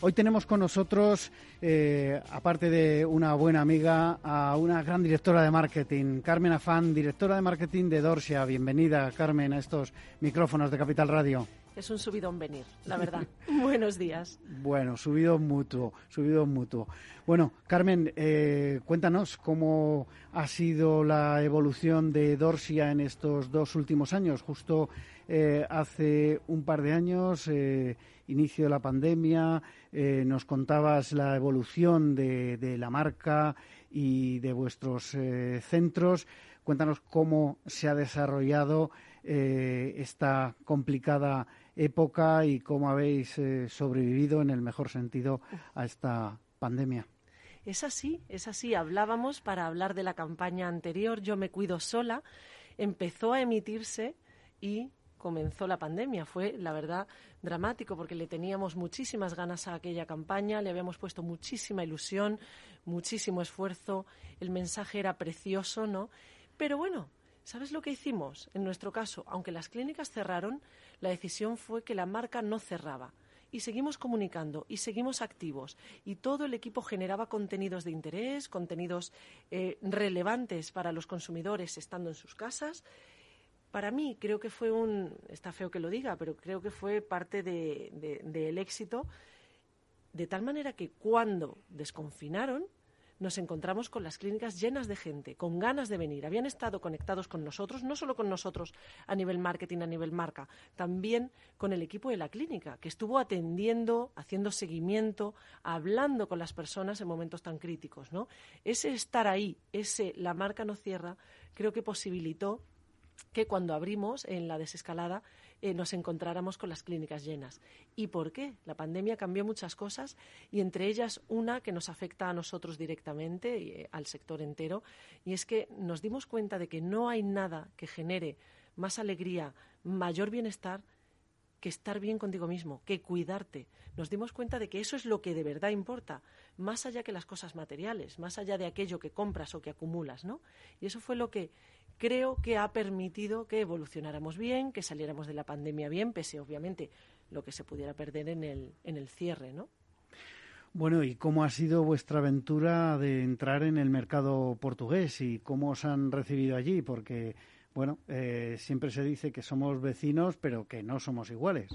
Hoy tenemos con nosotros, eh, aparte de una buena amiga, a una gran directora de marketing, Carmen Afán, directora de marketing de Dorsia. Bienvenida, Carmen, a estos micrófonos de Capital Radio. Es un subidón venir, la verdad. Buenos días. Bueno, subido mutuo, subido mutuo. Bueno, Carmen, eh, cuéntanos cómo ha sido la evolución de Dorsia en estos dos últimos años. Justo eh, hace un par de años, eh, inicio de la pandemia, eh, nos contabas la evolución de, la marca y de vuestros centros. Cuéntanos cómo se ha desarrollado esta complicada época y cómo habéis sobrevivido en el mejor sentido a esta pandemia. Es así, es así. Hablábamos para hablar de la campaña anterior, Yo me cuido sola. Empezó a emitirse y comenzó la pandemia. Fue, la verdad, dramático porque le teníamos muchísimas ganas a aquella campaña, le habíamos puesto muchísima ilusión, muchísimo esfuerzo, el mensaje era precioso, ¿no? Pero bueno, ¿sabes lo que hicimos? En nuestro caso, aunque las clínicas cerraron, la decisión fue que la marca no cerraba. Y seguimos comunicando y seguimos activos. Y todo el equipo generaba contenidos de interés, contenidos eh, relevantes para los consumidores estando en sus casas para mí creo que fue un, está feo que lo diga, pero creo que fue parte del de, éxito, de tal manera que cuando desconfinaron, nos encontramos con las clínicas llenas de gente, con ganas de venir. Habían estado conectados con nosotros, no solo con nosotros a nivel marketing, a nivel marca, también con el equipo de la clínica, que estuvo atendiendo, haciendo seguimiento, hablando con las personas en momentos tan críticos. Ese estar ahí, ese la marca no cierra, creo que posibilitó que cuando abrimos en la desescalada eh, nos encontráramos con las clínicas llenas. ¿Y por qué? La pandemia cambió muchas cosas y entre ellas una que nos afecta a nosotros directamente y eh, al sector entero y es que nos dimos cuenta de que no hay nada que genere más alegría, mayor bienestar que estar bien contigo mismo, que cuidarte. Nos dimos cuenta de que eso es lo que de verdad importa, más allá que las cosas materiales, más allá de aquello que compras o que acumulas, ¿no? Y eso fue lo que creo que ha permitido que evolucionáramos bien, que saliéramos de la pandemia bien, pese obviamente lo que se pudiera perder en el, en el cierre, ¿no? Bueno, ¿y cómo ha sido vuestra aventura de entrar en el mercado portugués y cómo os han recibido allí? Porque, bueno, eh, siempre se dice que somos vecinos, pero que no somos iguales.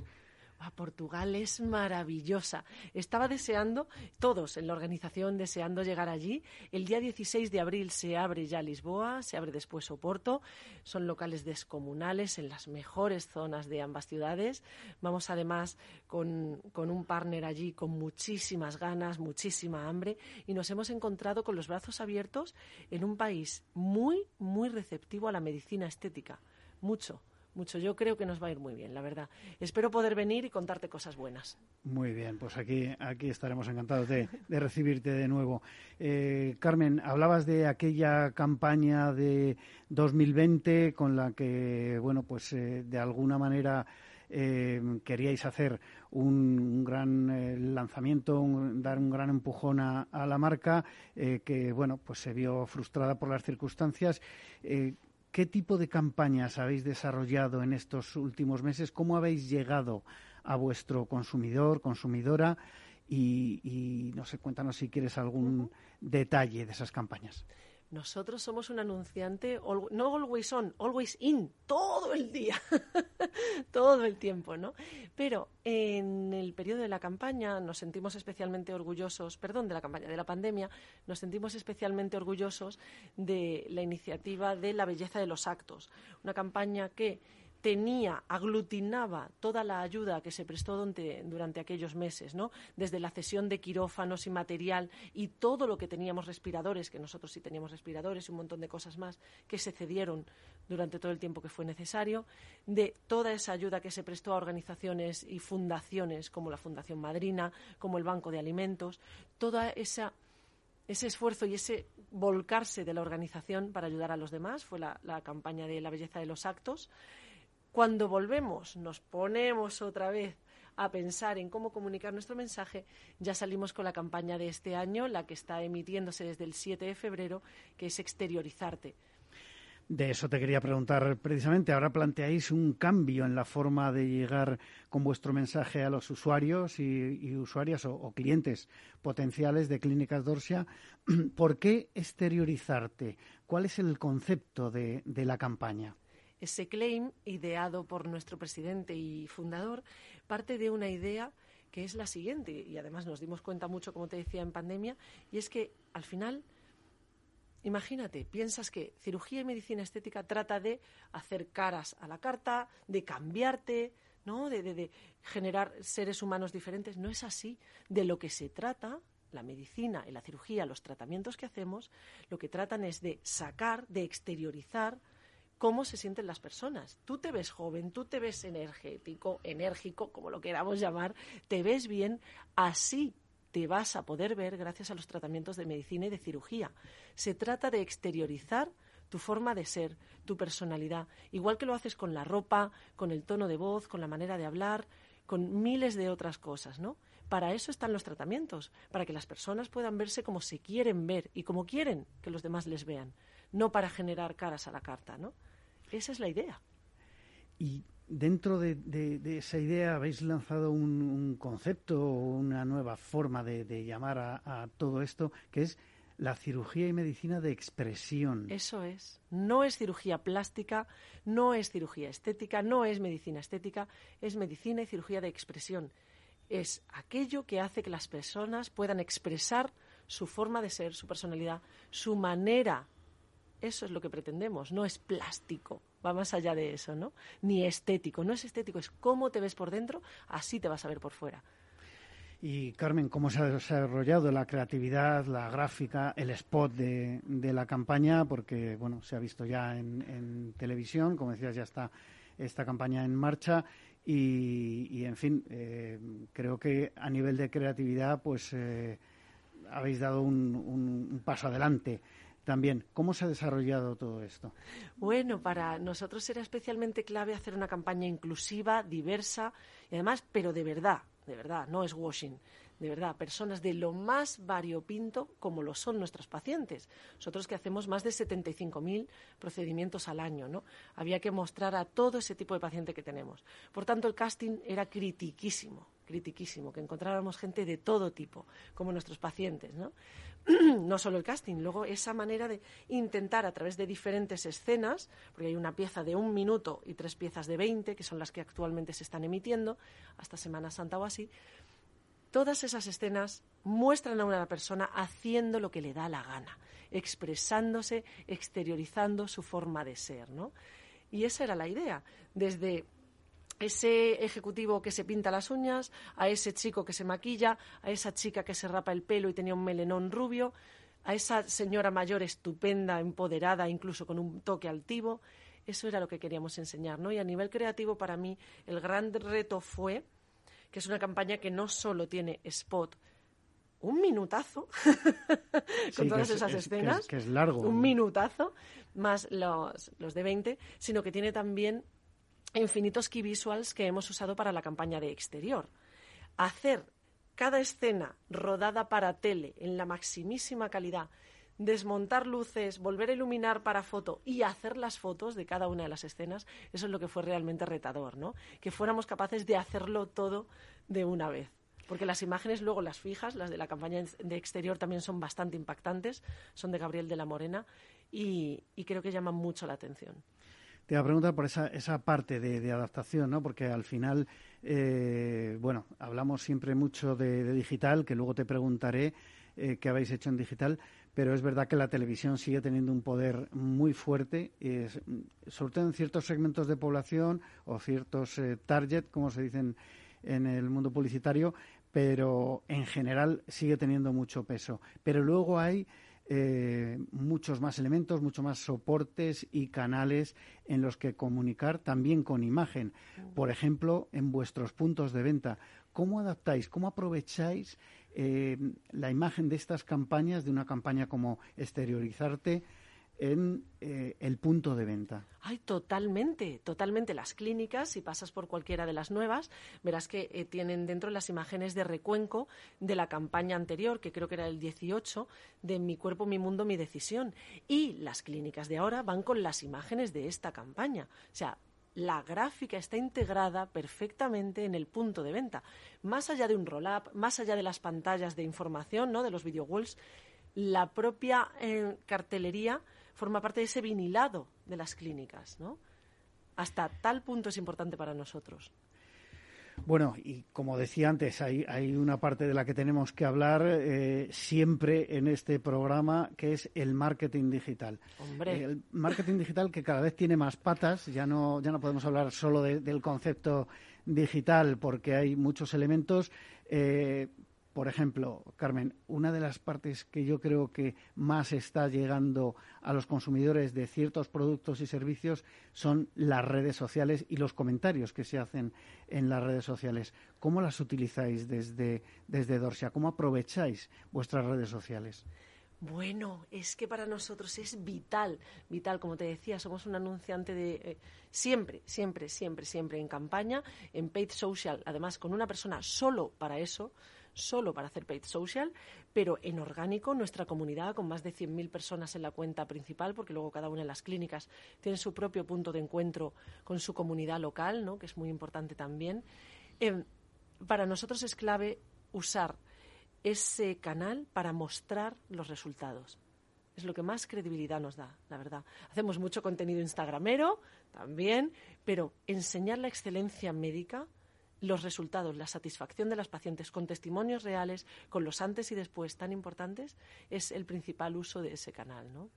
Portugal es maravillosa. Estaba deseando, todos en la organización deseando llegar allí. El día 16 de abril se abre ya Lisboa, se abre después Oporto. Son locales descomunales en las mejores zonas de ambas ciudades. Vamos además con, con un partner allí con muchísimas ganas, muchísima hambre y nos hemos encontrado con los brazos abiertos en un país muy, muy receptivo a la medicina estética. Mucho mucho. Yo creo que nos va a ir muy bien, la verdad. Espero poder venir y contarte cosas buenas. Muy bien, pues aquí, aquí estaremos encantados de, recibirte de nuevo. Eh, Carmen, hablabas de aquella campaña de 2020 con la que, bueno, pues eh, de alguna manera eh, queríais hacer un, gran lanzamiento, dar un gran empujón a, a la marca, que, bueno, pues se vio frustrada por las circunstancias. ¿Qué tipo de campañas habéis desarrollado en estos últimos meses? ¿Cómo habéis llegado a vuestro consumidor, consumidora? Y, no sé, cuéntanos si quieres algún detalle de esas campañas. Nosotros somos un anunciante, no always on, always in, todo el día, todo el tiempo, ¿no? Pero en el periodo de la campaña nos sentimos especialmente orgullosos, perdón, de la campaña, de la pandemia, nos sentimos especialmente orgullosos de la iniciativa de la belleza de los actos, una campaña que tenía, aglutinaba toda la ayuda que se prestó durante, aquellos meses, ¿no? Desde la cesión de quirófanos y material y todo lo que teníamos respiradores, que nosotros sí teníamos respiradores y un montón de cosas más que se cedieron durante todo el tiempo que fue necesario, de toda esa ayuda que se prestó a organizaciones y fundaciones como la Fundación Madrina, como el Banco de Alimentos, toda esa ese esfuerzo y ese volcarse de la organización para ayudar a los demás. Fue la campaña de la belleza de los actos. Cuando volvemos, nos ponemos otra vez a pensar en cómo comunicar nuestro mensaje, ya salimos con la campaña de este año, la que está emitiéndose desde el 7 de febrero, que es exteriorizarte. De eso te quería preguntar precisamente. Ahora planteáis un cambio en la forma de llegar con vuestro mensaje a los usuarios y, usuarias o, clientes potenciales de Clínicas Dorsia. ¿Por qué exteriorizarte? ¿Cuál es el concepto de la campaña? Ese claim, ideado por nuestro presidente y fundador, parte de una idea que es la siguiente, y además nos dimos cuenta mucho, como te decía, en pandemia, y es que al final, imagínate, piensas que cirugía y medicina estética trata de hacer caras a la carta, de cambiarte, ¿no? De, de, generar seres humanos diferentes. No es así. De lo que se trata, la medicina y la cirugía, los tratamientos que hacemos, lo que tratan es de sacar, de exteriorizar cómo se sienten las personas. Tú te ves joven, tú te ves energético, enérgico, como lo queramos llamar, te ves bien, así te vas a poder ver gracias a los tratamientos de medicina y de cirugía. Se trata de exteriorizar tu forma de ser, tu personalidad, igual que lo haces con la ropa, con el tono de voz, con la manera de hablar, con miles de otras cosas, ¿no? Para eso están los tratamientos, para que las personas puedan verse como se quieren ver y como quieren que los demás les vean no para generar caras a la carta, ¿no? Esa es la idea. Y dentro de, esa idea habéis lanzado un, concepto o una nueva forma de, llamar a, todo esto, que es la cirugía y medicina de expresión. Eso es. No es cirugía plástica, no es cirugía estética, no es medicina estética, es medicina y cirugía de expresión. Es aquello que hace que las personas puedan expresar su forma de ser, su personalidad, su manera eso es lo que pretendemos, no es plástico, va más allá de eso, ¿no? Ni estético, no es estético, es cómo te ves por dentro, así te vas a ver por fuera. Y Carmen, ¿cómo se ha desarrollado la creatividad, la gráfica, el spot de, la campaña? Porque, bueno, se ha visto ya en, televisión, como decías, ya está esta campaña en marcha y, en fin, eh, creo que a nivel de creatividad, pues eh, habéis dado un paso adelante también. ¿Cómo se ha desarrollado todo esto? Bueno, para nosotros era especialmente clave hacer una campaña inclusiva, diversa y además, pero de verdad, de verdad, no es washing de verdad, personas de lo más variopinto como lo son nuestros pacientes. Nosotros que hacemos más de 75.000 procedimientos al año, ¿no? Había que mostrar a todo ese tipo de paciente que tenemos. Por tanto, el casting era critiquísimo, critiquísimo, que encontráramos gente de todo tipo, como nuestros pacientes, ¿no? no solo el casting, luego esa manera de intentar a través de diferentes escenas, porque hay una pieza de un minuto y tres piezas de 20, que son las que actualmente se están emitiendo, hasta Semana Santa o así, Todas esas escenas muestran a una persona haciendo lo que le da la gana, expresándose, exteriorizando su forma de ser, ¿no? Y esa era la idea, desde ese ejecutivo que se pinta las uñas, a ese chico que se maquilla, a esa chica que se rapa el pelo y tenía un melenón rubio, a esa señora mayor estupenda, empoderada, incluso con un toque altivo. Eso era lo que queríamos enseñar, ¿no? Y a nivel creativo, para mí, el gran reto fue que es una campaña que no solo tiene spot, un minutazo con todas esas escenas, que es, largo, un minutazo más los, los de 20, sino que tiene también infinitos key visuals que hemos usado para la campaña de exterior. Hacer cada escena rodada para tele en la maximísima calidad desmontar luces, volver a iluminar para foto y hacer las fotos de cada una de las escenas, eso es lo que fue realmente retador, ¿no? Que fuéramos capaces de hacerlo todo de una vez. Porque las imágenes luego las fijas, las de la campaña de exterior también son bastante impactantes, son de Gabriel de la Morena y, creo que llaman mucho la atención. Te iba a preguntar por esa, esa parte de, adaptación, ¿no? Porque al final, eh, bueno, hablamos siempre mucho de, digital, que luego te preguntaré eh, qué habéis hecho en digital, pero es verdad que la televisión sigue teniendo un poder muy fuerte, sobre todo en ciertos segmentos de población o ciertos eh, target, como se dicen en el mundo publicitario, pero en general sigue teniendo mucho peso. Pero luego hay eh, muchos más elementos, muchos más soportes y canales en los que comunicar también con imagen. Por ejemplo, en vuestros puntos de venta. ¿Cómo adaptáis, cómo aprovecháis eh, la imagen de estas campañas, de una campaña como exteriorizarte, en eh, el punto de venta. Ay, totalmente, totalmente. Las clínicas, si pasas por cualquiera de las nuevas, verás que eh, tienen dentro las imágenes de recuenco de la campaña anterior, que creo que era el 18, de Mi cuerpo, mi mundo, mi decisión. Y las clínicas de ahora van con las imágenes de esta campaña. O sea, la gráfica está integrada perfectamente en el punto de venta. Más allá de un roll-up, más allá de las pantallas de información, ¿no? de los video walls, la propia eh, cartelería forma parte de ese vinilado de las clínicas, ¿no? Hasta tal punto es importante para nosotros. Bueno, y como decía antes, hay, hay una parte de la que tenemos que hablar eh, siempre en este programa, que es el marketing digital. Hombre. El marketing digital que cada vez tiene más patas, ya no, ya no podemos hablar solo del concepto digital, porque hay muchos elementos. Eh, por ejemplo, Carmen, una de las partes que yo creo que más está llegando a los consumidores de ciertos productos y servicios son las redes sociales y los comentarios que se hacen en las redes sociales. ¿Cómo las utilizáis desde, desde Dorsia? ¿Cómo aprovecháis vuestras redes sociales? Bueno, es que para nosotros es vital, vital, como te decía, somos un anunciante de eh, siempre, siempre, siempre, siempre en campaña, en paid social, además con una persona solo para eso, solo para hacer paid social, pero en orgánico nuestra comunidad con más de 100.000 personas en la cuenta principal, porque luego cada una de las clínicas tiene su propio punto de encuentro con su comunidad local, ¿no? que es muy importante también. Em, para nosotros es clave usar ese canal para mostrar los resultados. Es lo que más credibilidad nos da, la verdad. Hacemos mucho contenido instagramero también, pero enseñar la excelencia médica los resultados, la satisfacción de las pacientes con testimonios reales, con los antes y después tan importantes, es el principal uso de ese canal, ¿no?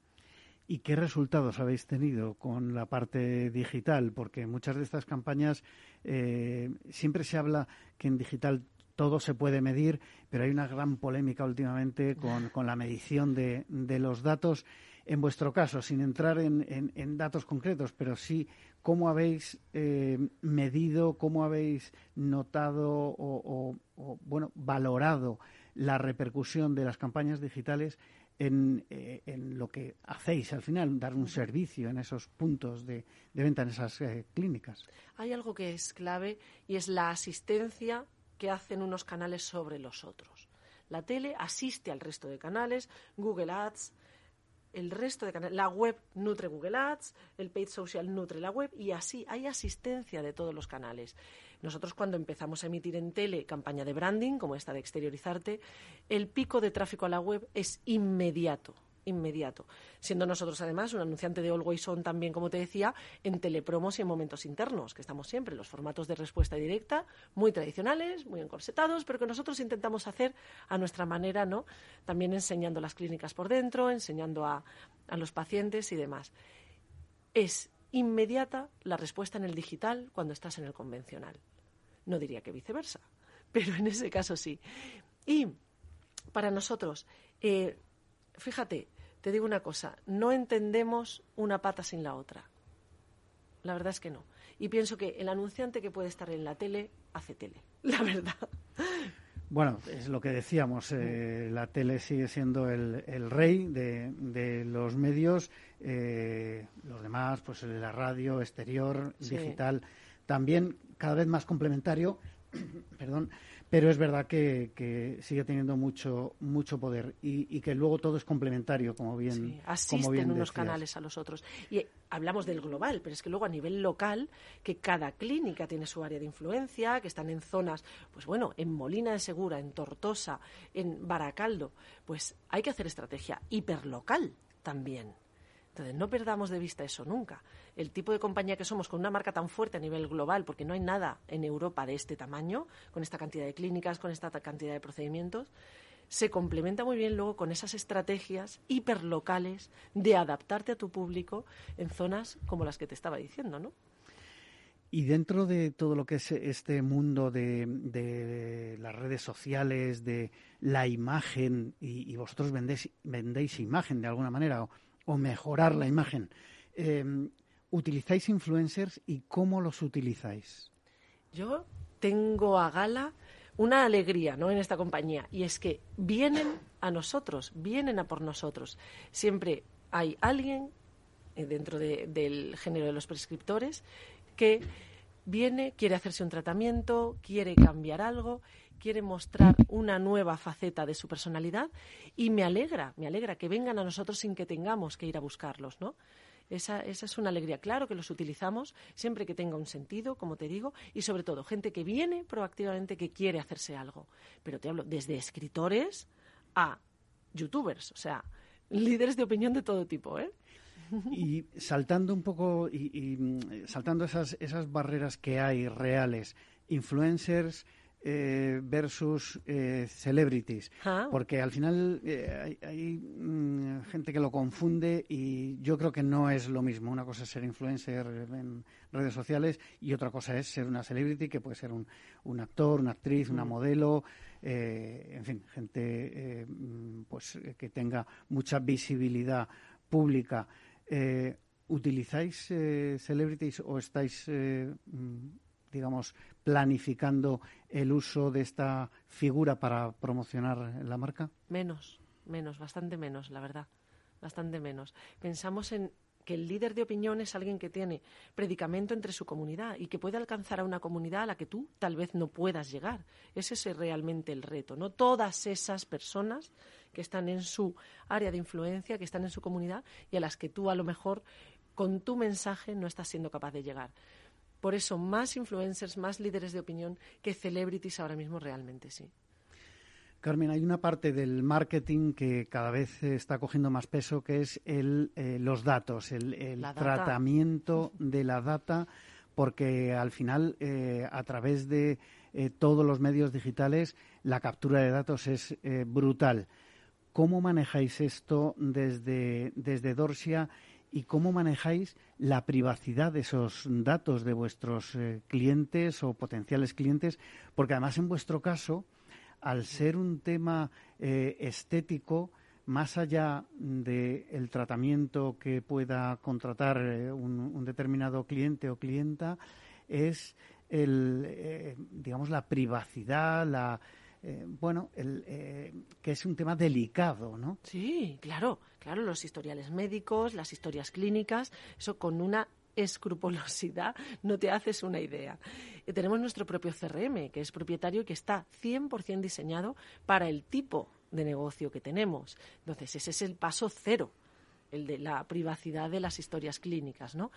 ¿Y qué resultados habéis tenido con la parte digital? Porque muchas de estas campañas eh, siempre se habla que en digital todo se puede medir, pero hay una gran polémica últimamente con, la medición de, los datos. En vuestro caso, sin entrar en datos concretos, pero sí cómo habéis eh, medido, cómo habéis notado o, bueno, valorado la repercusión de las campañas digitales eh, en, lo que hacéis al final, dar un servicio en esos puntos de, venta, en esas eh, clínicas. Hay algo que es clave y es la asistencia que hacen unos canales sobre los otros. La tele asiste al resto de canales, Google Ads, el resto de canales. La web nutre Google Ads, el paid social nutre la web y así hay asistencia de todos los canales. Nosotros cuando empezamos a emitir en tele campaña de branding, como esta de exteriorizarte, el pico de tráfico a la web es inmediato inmediato. Siendo nosotros, además, un anunciante de Always On también, como te decía, en telepromos y en momentos internos, que estamos siempre los formatos de respuesta directa, muy tradicionales, muy encorsetados, pero que nosotros intentamos hacer a nuestra manera, ¿no? También enseñando las clínicas por dentro, enseñando a, a los pacientes y demás. Es inmediata la respuesta en el digital cuando estás en el convencional. No diría que viceversa, pero en ese caso sí. Y para nosotros, eh, fíjate, te digo una cosa, no entendemos una pata sin la otra. La verdad es que no. Y pienso que el anunciante que puede estar en la tele, hace tele. La verdad. Bueno, es lo que decíamos, eh, la tele sigue siendo el, rey de, los medios, eh, los demás, pues la radio, exterior, digital, también cada vez más complementario, perdón, pero es verdad que, sigue teniendo mucho mucho poder y, que luego todo es complementario, como bien sí, asisten unos canales a los otros. Y hablamos del global, pero es que luego a nivel local, que cada clínica tiene su área de influencia, que están en zonas, pues bueno, en Molina de Segura, en Tortosa, en Baracaldo, pues hay que hacer estrategia hiperlocal también. Entonces, no perdamos de vista eso nunca. El tipo de compañía que somos con una marca tan fuerte a nivel global, porque no hay nada en Europa de este tamaño, con esta cantidad de clínicas, con esta cantidad de procedimientos, se complementa muy bien luego con esas estrategias hiperlocales de adaptarte a tu público en zonas como las que te estaba diciendo, ¿no? Y dentro de todo lo que es este mundo de, las redes sociales, de la imagen, y, vosotros vendéis, vendéis imagen de alguna manera, o mejorar la imagen. Em, ¿Utilizáis influencers y cómo los utilizáis? Yo tengo a gala una alegría ¿no? en esta compañía y es que vienen a nosotros, vienen a por nosotros. Siempre hay alguien eh, dentro del género de los prescriptores que viene, quiere hacerse un tratamiento, quiere cambiar algo, quiere mostrar una nueva faceta de su personalidad y me alegra, me alegra que vengan a nosotros sin que tengamos que ir a buscarlos, ¿no? Esa, esa es una alegría. Claro que los utilizamos siempre que tenga un sentido, como te digo, y sobre todo gente que viene proactivamente que quiere hacerse algo. Pero te hablo desde escritores a youtubers, o sea, líderes de opinión de todo tipo, ¿eh? Y saltando un poco y, mm, saltando esas, esas barreras que hay reales, influencers, eh, versus eh, celebrities, Ah. porque al final eh, hay, hay, mm, gente que lo confunde y yo creo que no es lo mismo. Una cosa es ser influencer en redes sociales y otra cosa es ser una celebrity que puede ser un, un actor, una actriz, una Mm. modelo, eh, en fin, gente eh, pues que tenga mucha visibilidad pública. Eh, ¿Utilizáis eh, celebrities o estáis, eh, mm, digamos, planificando el uso de esta figura para promocionar la marca? Menos, menos, bastante menos, la verdad. Bastante menos. Pensamos en que el líder de opinión es alguien que tiene predicamento entre su comunidad y que puede alcanzar a una comunidad a la que tú tal vez no puedas llegar. Ese es realmente el reto, ¿no? Todas esas personas que están en su área de influencia, que están en su comunidad y a las que tú a lo mejor con tu mensaje no estás siendo capaz de llegar. Por eso más influencers, más líderes de opinión que celebrities ahora mismo realmente sí. Carmen, hay una parte del marketing que cada vez está cogiendo más peso, que es el, eh, los datos, el, el La data. tratamiento de la data, porque al final, eh, a través de eh, todos los medios digitales, la captura de datos es brutal. ¿Cómo manejáis esto desde, desde Dorsia y cómo manejáis la privacidad de esos datos de vuestros clientes o potenciales clientes? Porque además, en vuestro caso, al ser un tema eh, estético, más allá del tratamiento que pueda contratar eh, un, determinado cliente o clienta, es el, eh, digamos, la privacidad, la, bueno, el, que es un tema delicado, ¿no? Sí, claro, claro, los historiales médicos, las historias clínicas, eso con una escrupulosidad no te haces una idea. Eh, tenemos nuestro propio CRM, que es propietario y que está 100% diseñado para el tipo de negocio que tenemos. Entonces, ese es el paso cero el de la privacidad de las historias clínicas, ¿no?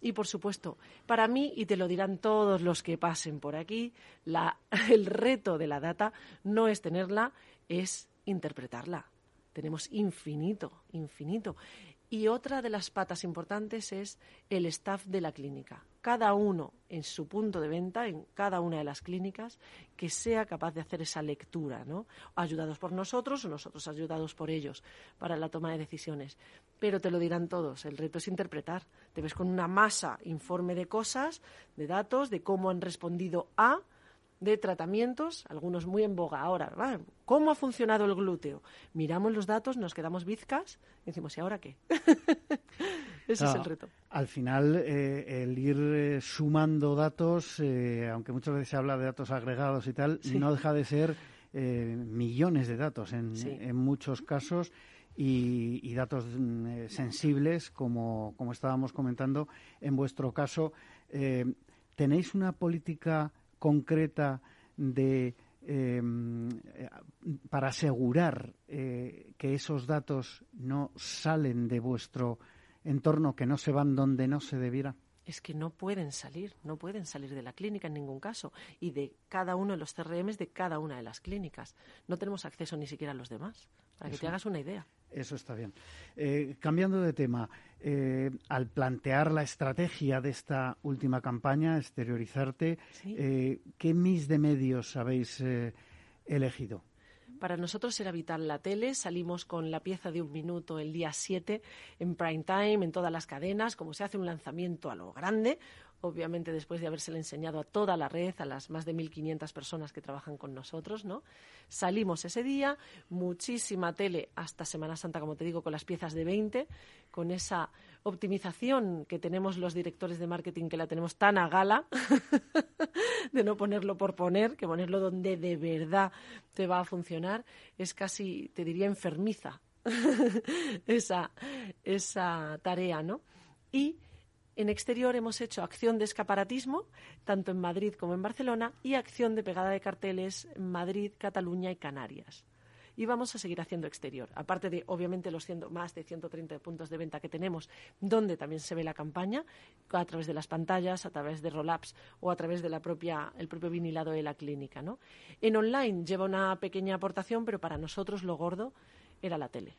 Y por supuesto, para mí, y te lo dirán todos los que pasen por aquí, la, el reto de la data no es tenerla, es interpretarla. Tenemos infinito, infinito. Y otra de las patas importantes es el staff de la clínica. Cada uno en su punto de venta, en cada una de las clínicas, que sea capaz de hacer esa lectura, ¿no? Ayudados por nosotros o nosotros ayudados por ellos para la toma de decisiones. Pero te lo dirán todos, el reto es interpretar. Te ves con una masa informe de cosas, de datos, de cómo han respondido a, de tratamientos, algunos muy en boga ahora. ¿verdad? ¿Cómo ha funcionado el glúteo? Miramos los datos, nos quedamos bizcas y decimos, ¿y ahora qué? Ese es el reto. Al final, eh, el ir eh, sumando datos, eh, aunque muchas veces se habla de datos agregados y tal, Sí. no deja de ser millones de datos en, Sí. en muchos casos y, y datos mm, eh, sensibles, como, como estábamos comentando. En vuestro caso, eh, ¿tenéis una política concreta de eh, para asegurar eh, que esos datos no salen de vuestro entorno, que no se van donde no se debiera? Es que no pueden salir, no pueden salir de la clínica en ningún caso y de cada uno de los CRMs de cada una de las clínicas. No tenemos acceso ni siquiera a los demás, para que te hagas una idea. Eso está bien. Eh, cambiando de tema, eh, al plantear la estrategia de esta última campaña, exteriorizarte, Sí. eh, ¿qué mis de medios habéis elegido? Para nosotros era vital la tele. Salimos con la pieza de un minuto el día 7 en prime time, en todas las cadenas, como se hace un lanzamiento a lo grande. Obviamente después de habérsela enseñado a toda la red, a las más de 1.500 personas que trabajan con nosotros, ¿no? Salimos ese día, muchísima tele hasta Semana Santa, como te digo, con las piezas de 20, con esa optimización que tenemos los directores de marketing, que la tenemos tan a gala, de no ponerlo por poner, que ponerlo donde de verdad te va a funcionar, es casi, te diría, enfermiza esa, esa tarea, ¿no? Y en exterior hemos hecho acción de escaparatismo, tanto en Madrid como en Barcelona, y acción de pegada de carteles en Madrid, Cataluña y Canarias. Y vamos a seguir haciendo exterior, aparte de, obviamente, los más de 130 puntos de venta que tenemos, donde también se ve la campaña, a través de las pantallas, a través de roll-ups o a través del propio vinilado de la clínica. ¿no? En online lleva una pequeña aportación, pero para nosotros lo gordo era la tele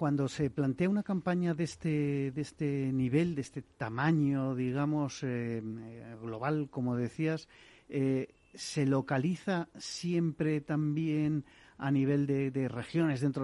cuando se plantea una campaña de este, de este nivel, de este tamaño, digamos, eh, global, como decías, eh, ¿se localiza siempre también a nivel de, de regiones dentro